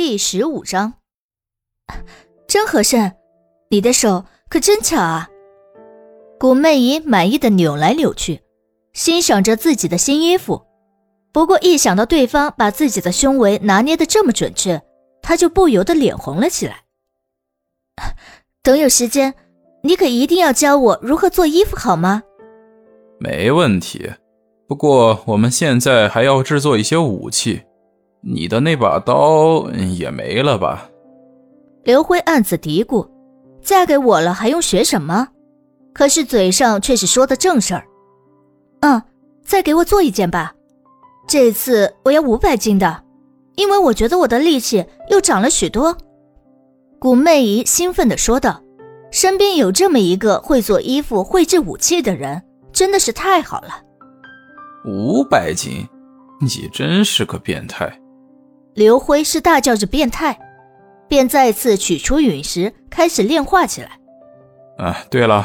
第十五章，真合身，你的手可真巧啊！古媚姨满意的扭来扭去，欣赏着自己的新衣服。不过一想到对方把自己的胸围拿捏的这么准确，她就不由得脸红了起来。等有时间，你可一定要教我如何做衣服，好吗？没问题。不过我们现在还要制作一些武器，你的那把刀也没了吧？刘辉暗自嘀咕：嫁给我了还用学什么？可是嘴上却是说的正事儿。嗯，再给我做一件吧。这次我要五百斤的，因为我觉得我的力气又长了许多。古媚姨兴奋地说道：“身边有这么一个会做衣服、会制武器的人，真的是太好了。”五百斤，你真是个变态！刘辉是大叫着变态，便再次取出陨石，开始炼化起来。啊，对了，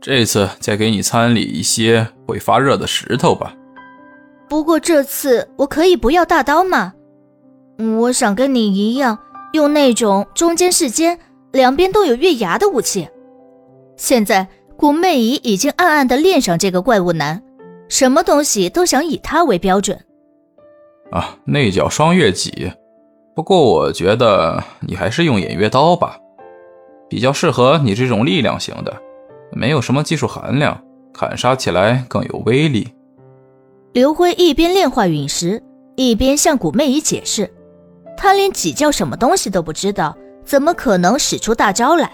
这次再给你参礼一些会发热的石头吧。不过这次我可以不要大刀吗？我想跟你一样，用那种中间是尖、两边都有月牙的武器。现在古媚姨已经暗暗的恋上这个怪物男。什么东西都想以他为标准，啊，那叫双月戟。不过我觉得你还是用偃月刀吧，比较适合你这种力量型的，没有什么技术含量，砍杀起来更有威力。刘辉一边炼化陨石，一边向古媚姨解释，他连戟叫什么东西都不知道，怎么可能使出大招来？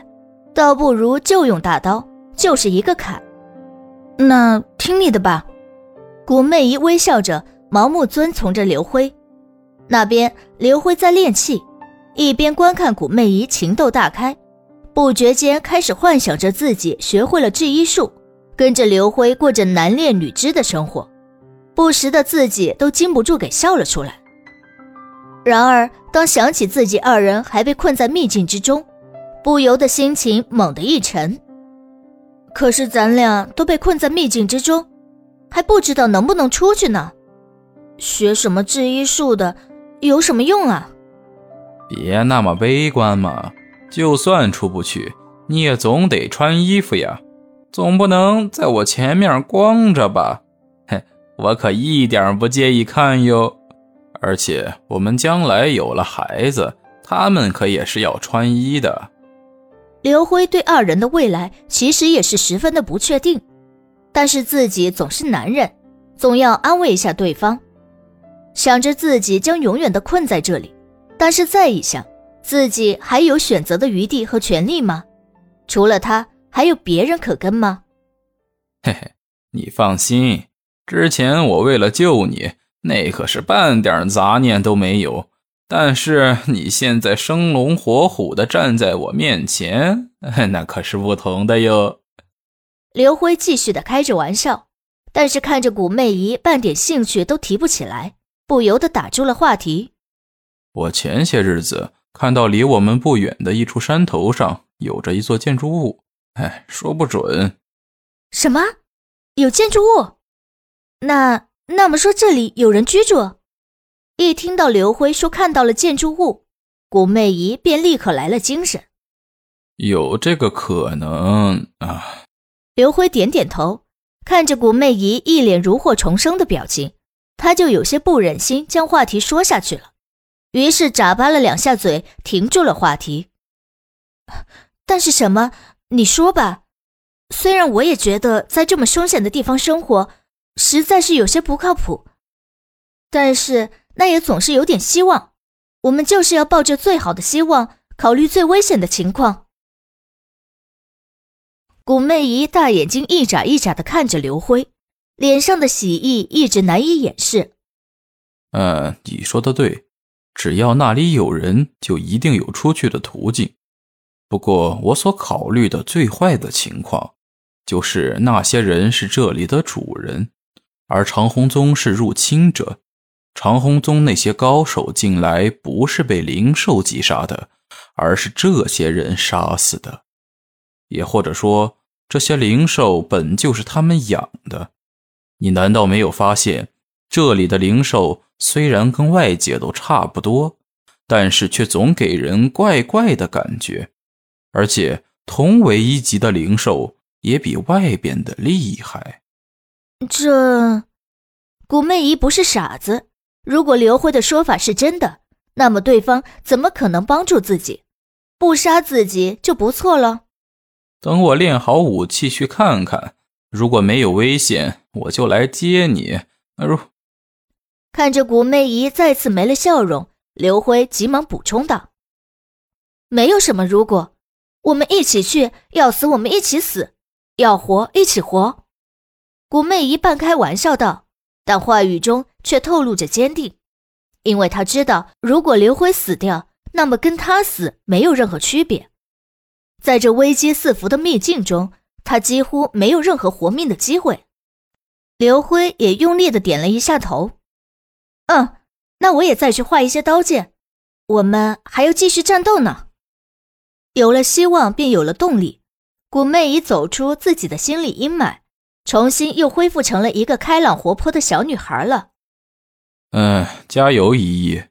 倒不如就用大刀，就是一个砍。那听你的吧。古媚姨微笑着，盲目遵从着刘辉。那边，刘辉在练气，一边观看古媚姨情窦大开，不觉间开始幻想着自己学会了制衣术，跟着刘辉过着男恋女织的生活，不时的自己都禁不住给笑了出来。然而，当想起自己二人还被困在秘境之中，不由得心情猛地一沉。可是咱俩都被困在秘境之中。还不知道能不能出去呢？学什么制衣术的，有什么用啊？别那么悲观嘛！就算出不去，你也总得穿衣服呀，总不能在我前面光着吧？嘿，我可一点不介意看哟。而且我们将来有了孩子，他们可也是要穿衣的。刘辉对二人的未来其实也是十分的不确定。但是自己总是男人，总要安慰一下对方。想着自己将永远的困在这里，但是再一想，自己还有选择的余地和权利吗？除了他，还有别人可跟吗？嘿嘿，你放心，之前我为了救你，那可是半点杂念都没有。但是你现在生龙活虎的站在我面前，那可是不同的哟。刘辉继续的开着玩笑，但是看着古媚姨半点兴趣都提不起来，不由得打住了话题。我前些日子看到离我们不远的一处山头上有着一座建筑物，哎，说不准。什么？有建筑物？那那么说这里有人居住？一听到刘辉说看到了建筑物，古媚姨便立刻来了精神。有这个可能啊。刘辉点点头，看着古媚姨一脸如获重生的表情，他就有些不忍心将话题说下去了，于是眨巴了两下嘴，停住了话题。但是什么？你说吧。虽然我也觉得在这么凶险的地方生活，实在是有些不靠谱，但是那也总是有点希望。我们就是要抱着最好的希望，考虑最危险的情况。古媚姨大眼睛一眨一眨的看着刘辉，脸上的喜意一直难以掩饰。嗯，你说的对，只要那里有人，就一定有出去的途径。不过，我所考虑的最坏的情况，就是那些人是这里的主人，而长虹宗是入侵者。长虹宗那些高手进来，不是被灵兽击杀的，而是这些人杀死的。也或者说，这些灵兽本就是他们养的。你难道没有发现，这里的灵兽虽然跟外界都差不多，但是却总给人怪怪的感觉，而且同为一级的灵兽，也比外边的厉害。这，古媚姨不是傻子。如果刘辉的说法是真的，那么对方怎么可能帮助自己？不杀自己就不错了。等我练好武器去看看，如果没有危险，我就来接你。如看着古媚姨再次没了笑容，刘辉急忙补充道：“没有什么如果，我们一起去，要死我们一起死，要活一起活。”古媚姨半开玩笑道，但话语中却透露着坚定，因为她知道，如果刘辉死掉，那么跟他死没有任何区别。在这危机四伏的秘境中，他几乎没有任何活命的机会。刘辉也用力的点了一下头。嗯，那我也再去画一些刀剑，我们还要继续战斗呢。有了希望，便有了动力。古媚已走出自己的心理阴霾，重新又恢复成了一个开朗活泼的小女孩了。嗯，加油，依依！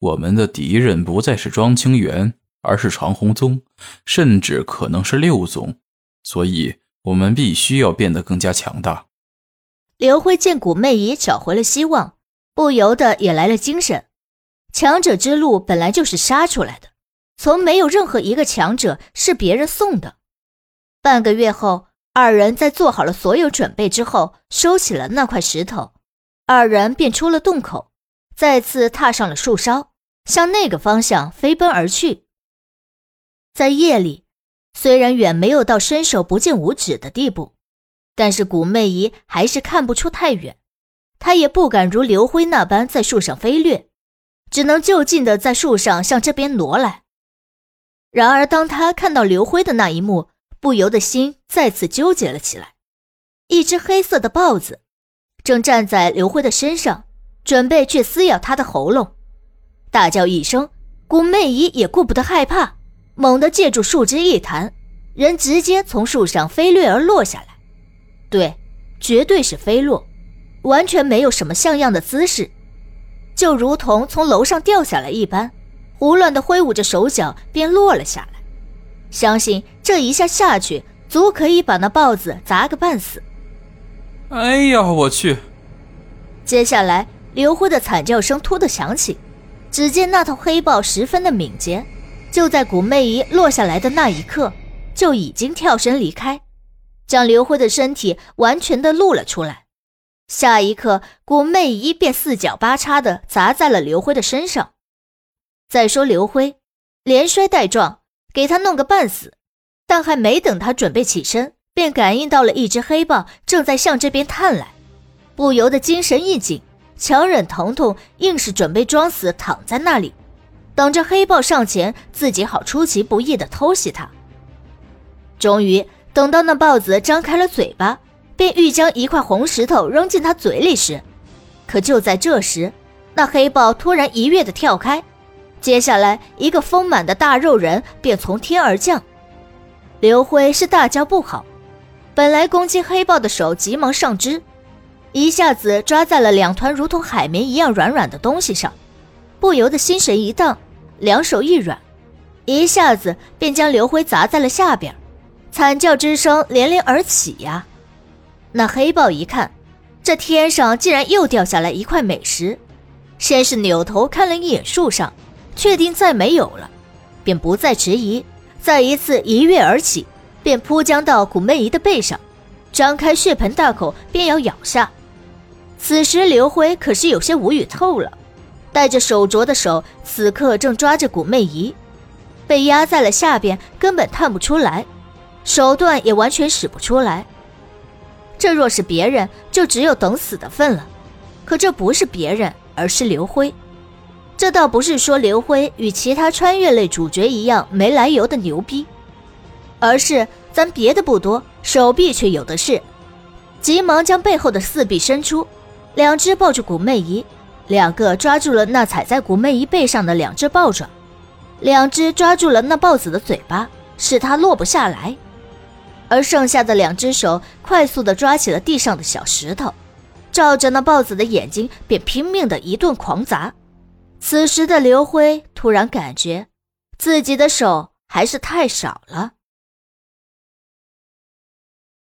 我们的敌人不再是庄清源，而是长虹宗，甚至可能是六宗，所以我们必须要变得更加强大。刘辉见古媚姨找回了希望。不由得也来了精神。强者之路本来就是杀出来的，从没有任何一个强者是别人送的。半个月后，二人在做好了所有准备之后，收起了那块石头，二人便出了洞口，再次踏上了树梢，向那个方向飞奔而去。在夜里，虽然远没有到伸手不见五指的地步，但是古媚姨还是看不出太远。她也不敢如刘辉那般在树上飞掠，只能就近的在树上向这边挪来。然而，当他看到刘辉的那一幕，不由得心再次纠结了起来。一只黑色的豹子正站在刘辉的身上，准备去撕咬他的喉咙。大叫一声，古媚姨也顾不得害怕，猛地借助树枝一弹，人直接从树上飞掠而落下来。对，绝对是飞落。完全没有什么像样的姿势，就如同从楼上掉下来一般，胡乱的挥舞着手脚便落了下来。相信这一下下去，足可以把那豹子砸个半死。哎呀，我去！接下来，刘辉的惨叫声突的响起，只见那头黑豹十分的敏捷，就在古媚姨落下来的那一刻，就已经跳身离开，将刘辉的身体完全的露了出来。下一刻，古媚姨便四脚八叉的砸在了刘辉的身上。再说刘辉，连摔带撞，给他弄个半死。但还没等他准备起身，便感应到了一只黑豹正在向这边探来，不由得精神一紧，强忍疼痛，硬是准备装死躺在那里，等着黑豹上前，自己好出其不意的偷袭他。终于等到那豹子张开了嘴巴。便欲将一块红石头扔进他嘴里时，可就在这时，那黑豹突然一跃的跳开，接下来一个丰满的大肉人便从天而降。刘辉是大叫不好，本来攻击黑豹的手急忙上肢，一下子抓在了两团如同海绵一样软软的东西上，不由得心神一荡，两手一软，一下子便将刘辉砸在了下边，惨叫之声连连而起呀。那黑豹一看，这天上竟然又掉下来一块美石，先是扭头看了一眼树上，确定再没有了，便不再迟疑，再一次一跃而起，便扑将到古媚姨的背上，张开血盆大口便要咬下。此时刘辉可是有些无语透了，戴着手镯的手此刻正抓着古媚仪，被压在了下边，根本探不出来，手段也完全使不出来。这若是别人，就只有等死的份了。可这不是别人，而是刘辉。这倒不是说刘辉与其他穿越类主角一样没来由的牛逼，而是咱别的不多，手臂却有的是。急忙将背后的四臂伸出，两只抱住古媚仪，两个抓住了那踩在古媚姨背上的两只豹爪，两只抓住了那豹子的嘴巴，使它落不下来。而剩下的两只手快速地抓起了地上的小石头，照着那豹子的眼睛便拼命的一顿狂砸，此时的刘辉突然感觉自己的手还是太少了。